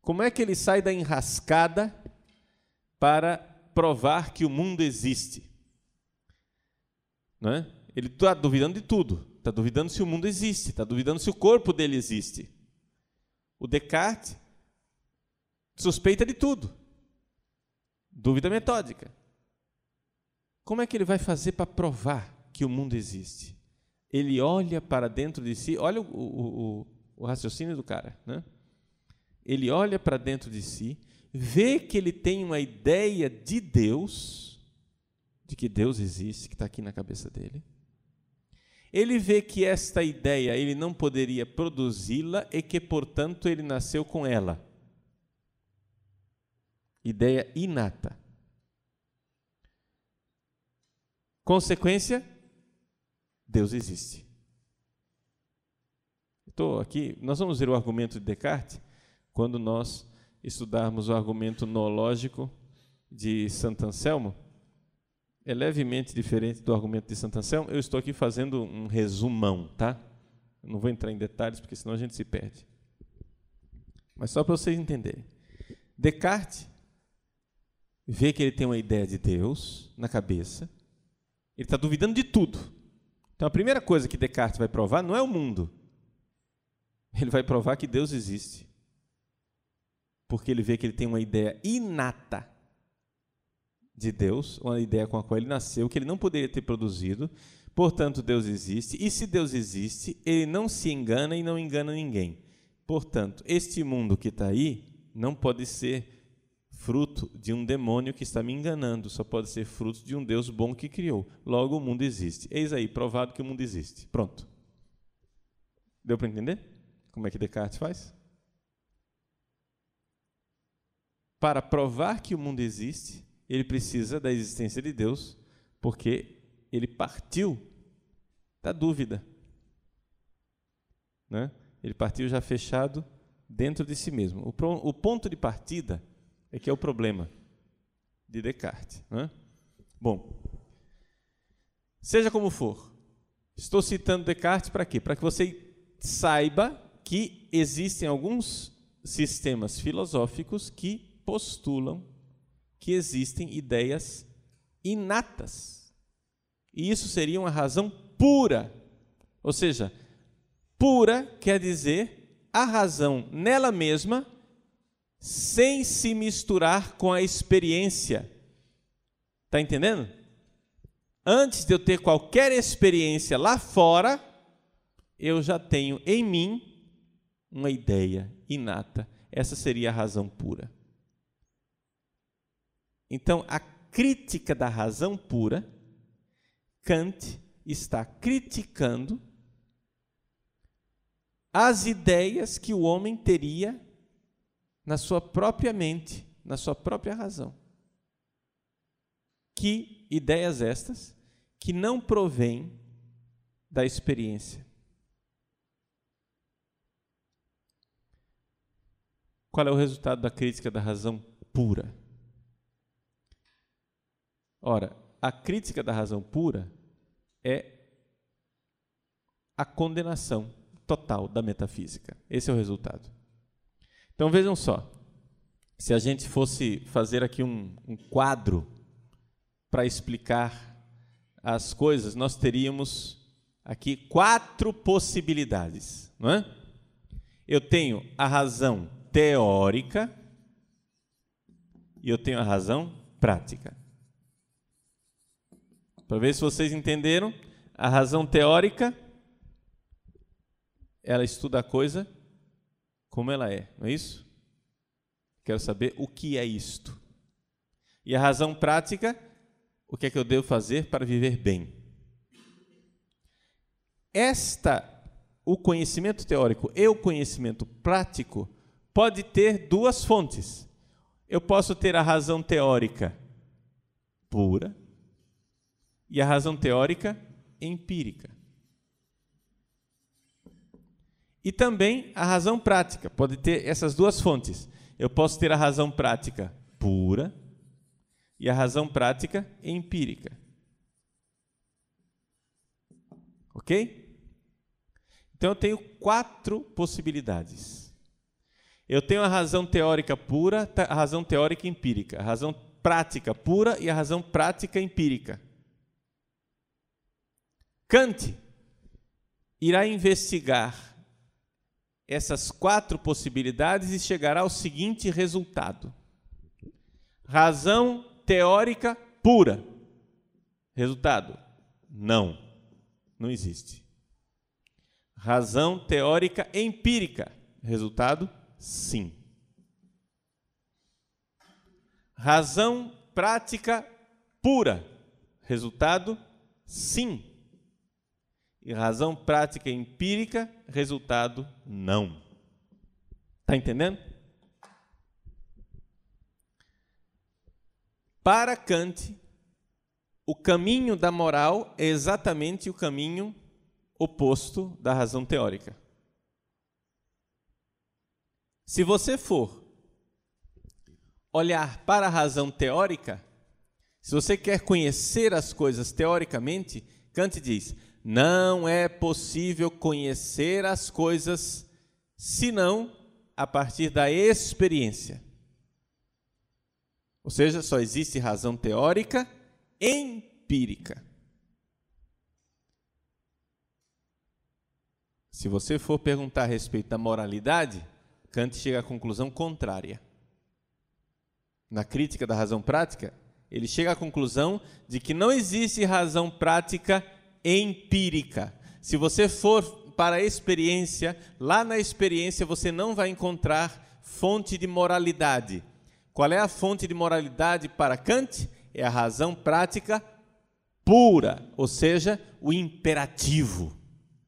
S1: Como é que ele sai da enrascada para provar que o mundo existe? Não é? Ele está duvidando de tudo. Está duvidando se o mundo existe, está duvidando se o corpo dele existe. O Descartes suspeita de tudo. Dúvida metódica. Como é que ele vai fazer para provar que o mundo existe? Ele olha para dentro de si, olha o, o, o, o raciocínio do cara. Né? Ele olha para dentro de si, vê que ele tem uma ideia de Deus de que Deus existe, que está aqui na cabeça dele. Ele vê que esta ideia ele não poderia produzi-la e que, portanto, ele nasceu com ela. Ideia inata. Consequência: Deus existe. Estou aqui, nós vamos ver o argumento de Descartes quando nós estudarmos o argumento noológico de Santo Anselmo é levemente diferente do argumento de Santo Anselmo. Eu estou aqui fazendo um resumão, tá? Não vou entrar em detalhes, porque senão a gente se perde. Mas só para vocês entenderem. Descartes vê que ele tem uma ideia de Deus na cabeça, ele está duvidando de tudo. Então a primeira coisa que Descartes vai provar não é o mundo, ele vai provar que Deus existe. Porque ele vê que ele tem uma ideia inata de Deus, uma ideia com a qual ele nasceu, que ele não poderia ter produzido. Portanto, Deus existe, e se Deus existe, ele não se engana e não engana ninguém. Portanto, este mundo que está aí não pode ser fruto de um demônio que está me enganando, só pode ser fruto de um Deus bom que criou. Logo, o mundo existe. Eis aí, provado que o mundo existe. Pronto. Deu para entender? Como é que Descartes faz? Para provar que o mundo existe, ele precisa da existência de Deus, porque ele partiu da dúvida. Né? Ele partiu já fechado dentro de si mesmo. O, o, ponto de partida é que é o problema de Descartes. Né? Bom, seja como for, estou citando Descartes para quê? Para que você saiba que existem alguns sistemas filosóficos que postulam que existem ideias inatas. E isso seria uma razão pura. Ou seja, pura quer dizer a razão nela mesma, sem se misturar com a experiência. Está entendendo? Antes de eu ter qualquer experiência lá fora, eu já tenho em mim uma ideia inata. Essa seria a razão pura. Então, a crítica da razão pura, Kant está criticando as ideias que o homem teria na sua própria mente, na sua própria razão. Que ideias estas que não provêm da experiência. Qual é o resultado da crítica da razão pura? Ora, a crítica da razão pura é a condenação total da metafísica. Esse é o resultado. Então vejam só, se a gente fosse fazer aqui um, um quadro para explicar as coisas, nós teríamos aqui quatro possibilidades, não é? Eu tenho a razão teórica e eu tenho a razão prática. Para ver se vocês entenderam, a razão teórica ela estuda a coisa como ela é, não é isso? Quero saber o que é isto. E a razão prática, o que é que eu devo fazer para viver bem? Esta, o conhecimento teórico e o conhecimento prático pode ter duas fontes. Eu posso ter a razão teórica pura e a razão teórica empírica. E também a razão prática, pode ter essas duas fontes. Eu posso ter a razão prática pura e a razão prática empírica. Ok? Então eu tenho quatro possibilidades. Eu tenho a razão teórica pura, a razão teórica empírica, a razão prática pura e a razão prática empírica. Kant irá investigar essas quatro possibilidades e chegará ao seguinte resultado: razão teórica pura. Resultado: não, não existe. Razão teórica empírica. Resultado: sim. Razão prática pura. Resultado: sim. E razão prática empírica, resultado não. Está entendendo? Para Kant, o caminho da moral é exatamente o caminho oposto da razão teórica. Se você for olhar para a razão teórica, se você quer conhecer as coisas teoricamente, Kant diz: não é possível conhecer as coisas senão a partir da experiência. Ou seja, só existe razão teórica empírica. Se você for perguntar a respeito da moralidade, Kant chega à conclusão contrária. Na crítica da razão prática, ele chega à conclusão de que não existe razão prática empírica. Se você for para a experiência, lá na experiência você não vai encontrar fonte de moralidade. Qual é a fonte de moralidade para Kant? É a razão prática pura, ou seja, o imperativo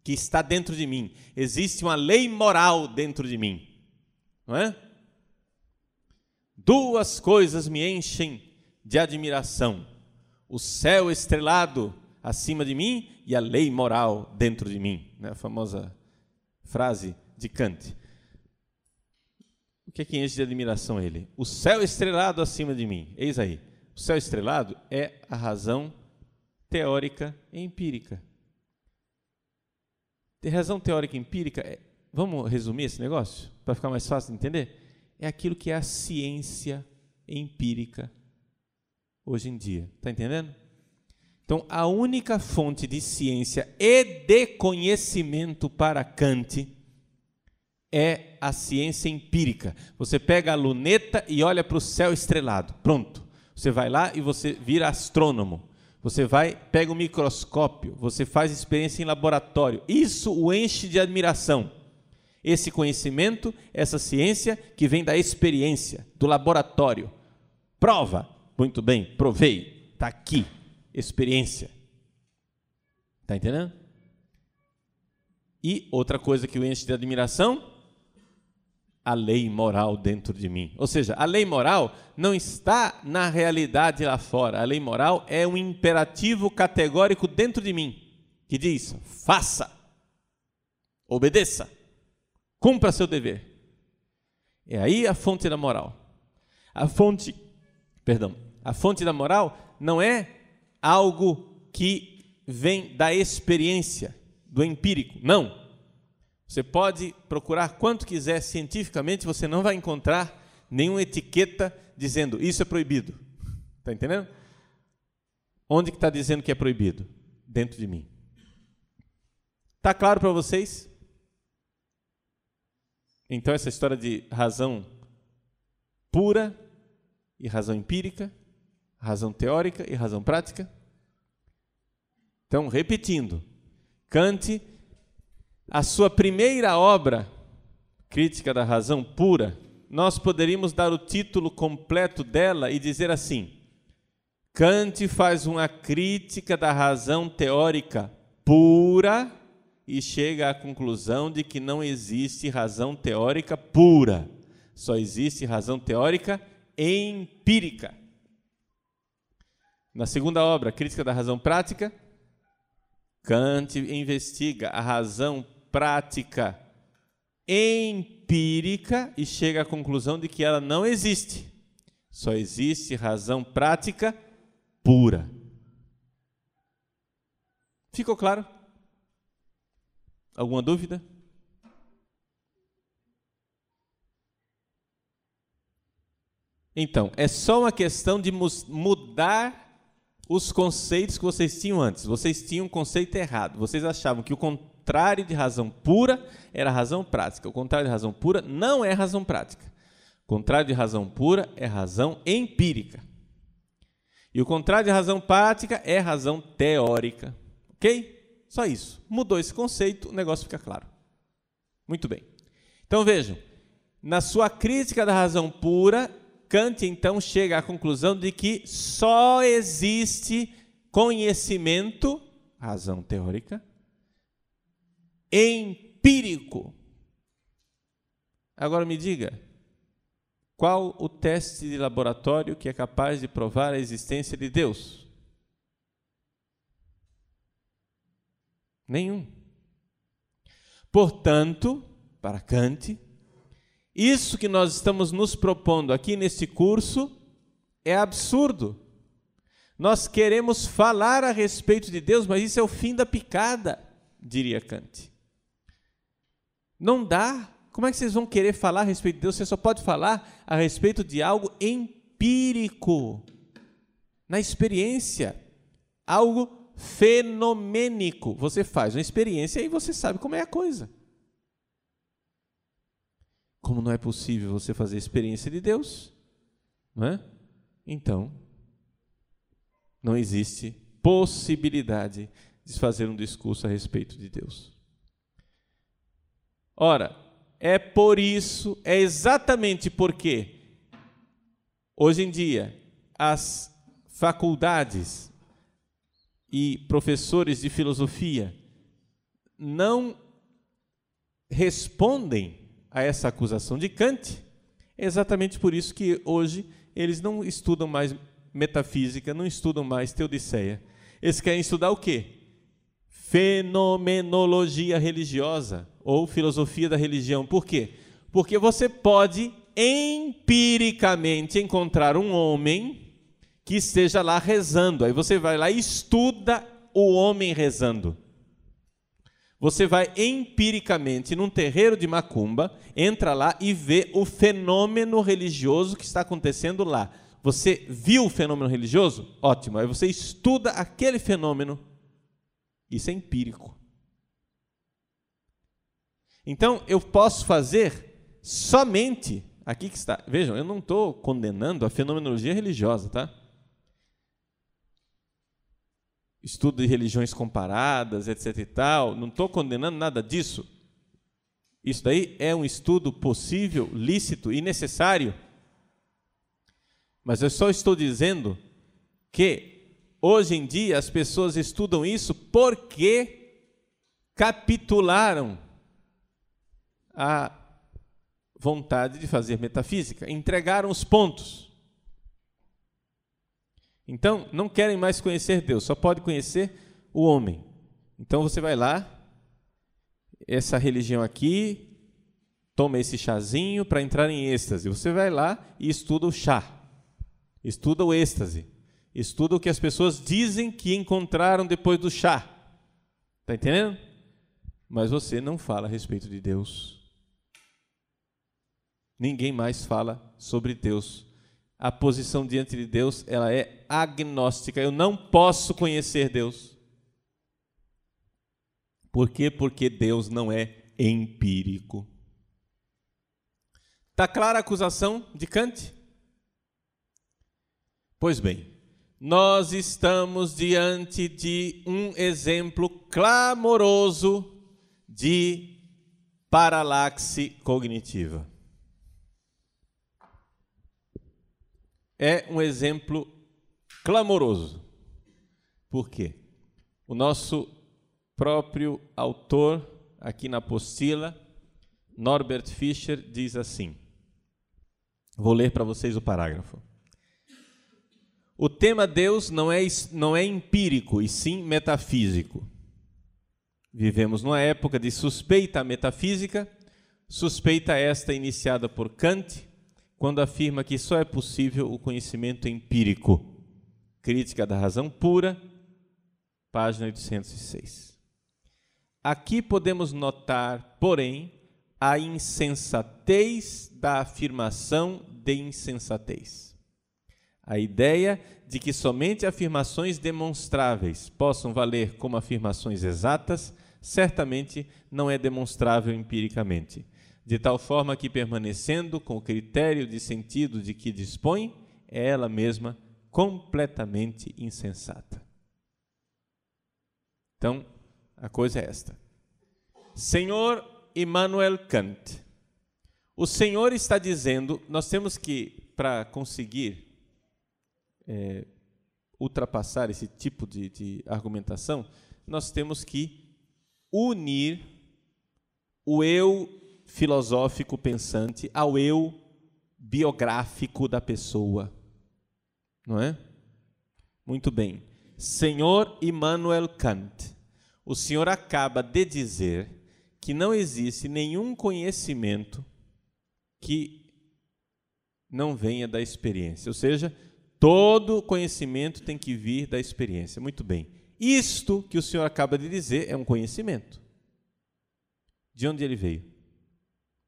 S1: que está dentro de mim. Existe uma lei moral dentro de mim. Não é? Duas coisas me enchem de admiração: o céu estrelado acima de mim e a lei moral dentro de mim. Né? A famosa frase de Kant. O que é que enche de admiração ele? O céu estrelado acima de mim. Eis aí. O céu estrelado é a razão teórica e empírica. Ter razão teórica e empírica é vamos resumir esse negócio para ficar mais fácil de entender? É aquilo que é a ciência empírica hoje em dia. Está entendendo? Então, a única fonte de ciência e de conhecimento para Kant é a ciência empírica. Você pega a luneta e olha para o céu estrelado. Pronto. Você vai lá e você vira astrônomo. Você vai, pega o um microscópio, você faz experiência em laboratório. Isso o enche de admiração. Esse conhecimento, essa ciência que vem da experiência, do laboratório. Prova. Muito bem, provei. Está aqui. Experiência. Está entendendo? E outra coisa que o enche de admiração, a lei moral dentro de mim. Ou seja, a lei moral não está na realidade lá fora. A lei moral é um imperativo categórico dentro de mim, que diz: faça, obedeça. Cumpra seu dever. É aí a fonte da moral. A fonte, perdão, a fonte da moral não é algo que vem da experiência, do empírico. Não. Você pode procurar quanto quiser cientificamente, você não vai encontrar nenhuma etiqueta dizendo isso é proibido. Está entendendo? Onde que está dizendo que é proibido? Dentro de mim. Está claro para vocês? Então, essa história de razão pura e razão empírica, razão teórica e razão prática. Então, repetindo, Kant, a sua primeira obra, Crítica da Razão Pura, nós poderíamos dar o título completo dela e dizer assim: Kant faz uma crítica da razão teórica pura e chega à conclusão de que não existe razão teórica pura, só existe razão teórica empírica. Na segunda obra, Crítica da Razão Prática, Kant investiga a razão prática empírica e chega à conclusão de que ela não existe. Só existe razão prática pura. Ficou claro? Alguma dúvida? Então, é só uma questão de mudar os conceitos que vocês tinham antes. Vocês tinham um conceito errado. Vocês achavam que o contrário de razão pura era razão prática. O contrário de razão pura não é razão prática. O contrário de razão pura é razão empírica. E o contrário de razão prática é razão teórica. Ok? Só isso. Mudou esse conceito, o negócio fica claro. Muito bem. Então vejam, na sua crítica da razão pura, Kant então chega à conclusão de que só existe conhecimento, razão teórica, empírico. Agora me diga, qual o teste de laboratório que é capaz de provar a existência de Deus? Nenhum. Portanto, para Kant, isso que nós estamos nos propondo aqui nesse curso é absurdo. Nós queremos falar a respeito de Deus, mas isso é o fim da picada, diria Kant. Não dá. Como é que vocês vão querer falar a respeito de Deus? Você só pode falar a respeito de algo empírico, na experiência, algo fenomênico. Você faz uma experiência e você sabe como é a coisa. Como não é possível você fazer experiência de Deus, não é? Então, não existe possibilidade de fazer um discurso a respeito de Deus. Ora, é por isso, é exatamente porque hoje em dia as faculdades e professores de filosofia não respondem a essa acusação de Kant, é exatamente por isso que hoje eles não estudam mais metafísica, não estudam mais teodiceia. Eles querem estudar o quê? Fenomenologia religiosa ou filosofia da religião. Por quê? Porque você pode empiricamente encontrar um homem que esteja lá rezando. Aí você vai lá e estuda o homem rezando. Você vai empiricamente num terreiro de macumba, entra lá e vê o fenômeno religioso que está acontecendo lá. Você viu o fenômeno religioso? Ótimo. Aí você estuda aquele fenômeno. Isso é empírico. Então, eu posso fazer somente aqui que está. Vejam, eu não estou condenando a fenomenologia religiosa, tá? Estudo de religiões comparadas, etc e tal, não estou condenando nada disso. Isso daí é um estudo possível, lícito e necessário. Mas eu só estou dizendo que hoje em dia as pessoas estudam isso porque capitularam a vontade de fazer metafísica, entregaram os pontos. Então, não querem mais conhecer Deus, só pode conhecer o homem. Então você vai lá, essa religião aqui, toma esse chazinho para entrar em êxtase. Você vai lá e estuda o chá, estuda o êxtase, estuda o que as pessoas dizem que encontraram depois do chá. Está entendendo? Mas você não fala a respeito de Deus. Ninguém mais fala sobre Deus a posição diante de Deus, ela é agnóstica. Eu não posso conhecer Deus. Por quê? Porque Deus não é empírico. Está clara a acusação de Kant? Pois bem, nós estamos diante de um exemplo clamoroso de paralaxe cognitiva. É um exemplo clamoroso. Por quê? O nosso próprio autor, aqui na apostila, Norbert Fischer, diz assim: vou ler para vocês o parágrafo. O tema Deus não é, não é empírico, e sim metafísico. Vivemos numa época de suspeita metafísica, suspeita esta iniciada por Kant, quando afirma que só é possível o conhecimento empírico. Crítica da razão pura, página 806. Aqui podemos notar, porém, a insensatez da afirmação de insensatez. A ideia de que somente afirmações demonstráveis possam valer como afirmações exatas, certamente não é demonstrável empiricamente de tal forma que, permanecendo com o critério de sentido de que dispõe, é ela mesma completamente insensata. Então, a coisa é esta. Senhor Immanuel Kant, o Senhor está dizendo, nós temos que, para conseguir é, ultrapassar esse tipo de, de argumentação, nós temos que unir o eu filosófico pensante ao eu biográfico da pessoa. Não é? Muito bem. Senhor Immanuel Kant, o senhor acaba de dizer que não existe nenhum conhecimento que não venha da experiência. Ou seja, todo conhecimento tem que vir da experiência. Muito bem. Isto que o senhor acaba de dizer é um conhecimento. De onde ele veio?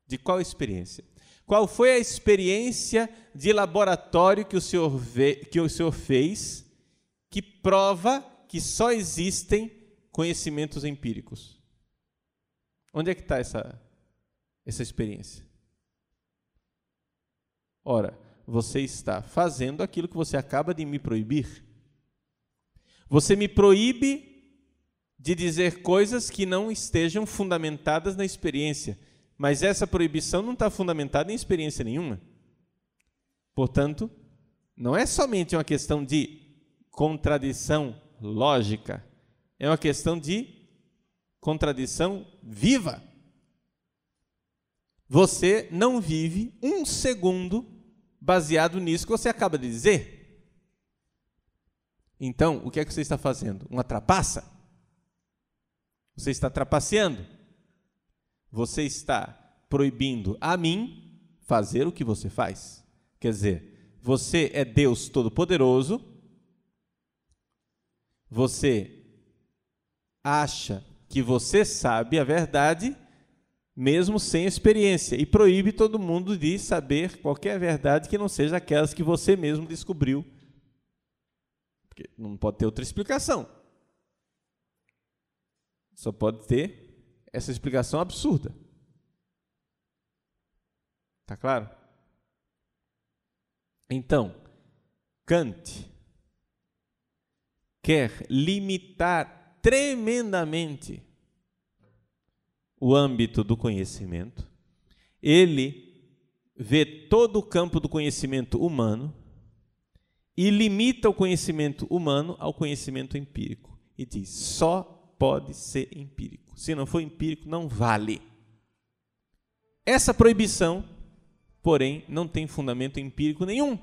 S1: De qual experiência? Qual foi a experiência de laboratório que o senhor, que o senhor fez que prova que só existem conhecimentos empíricos? Onde é que está essa, essa experiência? Ora, você está fazendo aquilo que você acaba de me proibir. Você me proíbe de dizer coisas que não estejam fundamentadas na experiência. Mas essa proibição não está fundamentada em experiência nenhuma. Portanto, não é somente uma questão de contradição lógica, é uma questão de contradição viva. Você não vive um segundo baseado nisso que você acaba de dizer. Então, o que é que você está fazendo? Uma trapaça? Você está trapaceando você está proibindo a mim fazer o que você faz. Quer dizer, você é Deus Todo-Poderoso, você acha que você sabe a verdade mesmo sem experiência e proíbe todo mundo de saber qualquer verdade que não seja aquelas que você mesmo descobriu. Porque não pode ter outra explicação. Só pode ter essa explicação absurda. Tá claro? Então, Kant quer limitar tremendamente o âmbito do conhecimento. Ele vê todo o campo do conhecimento humano e limita o conhecimento humano ao conhecimento empírico e diz: só pode ser empírico. Se não for empírico, não vale. Essa proibição, porém, não tem fundamento empírico nenhum.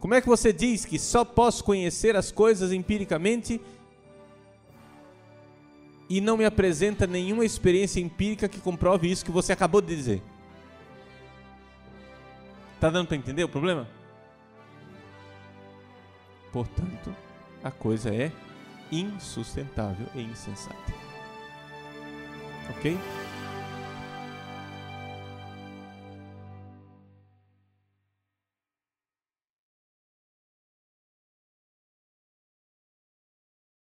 S1: Como é que você diz que só posso conhecer as coisas empiricamente e não me apresenta nenhuma experiência empírica que comprove isso que você acabou de dizer? Tá dando para entender o problema? Portanto, a coisa é insustentável e insensata. Ok?